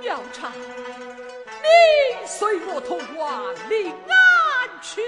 妙差你随我同往临安去？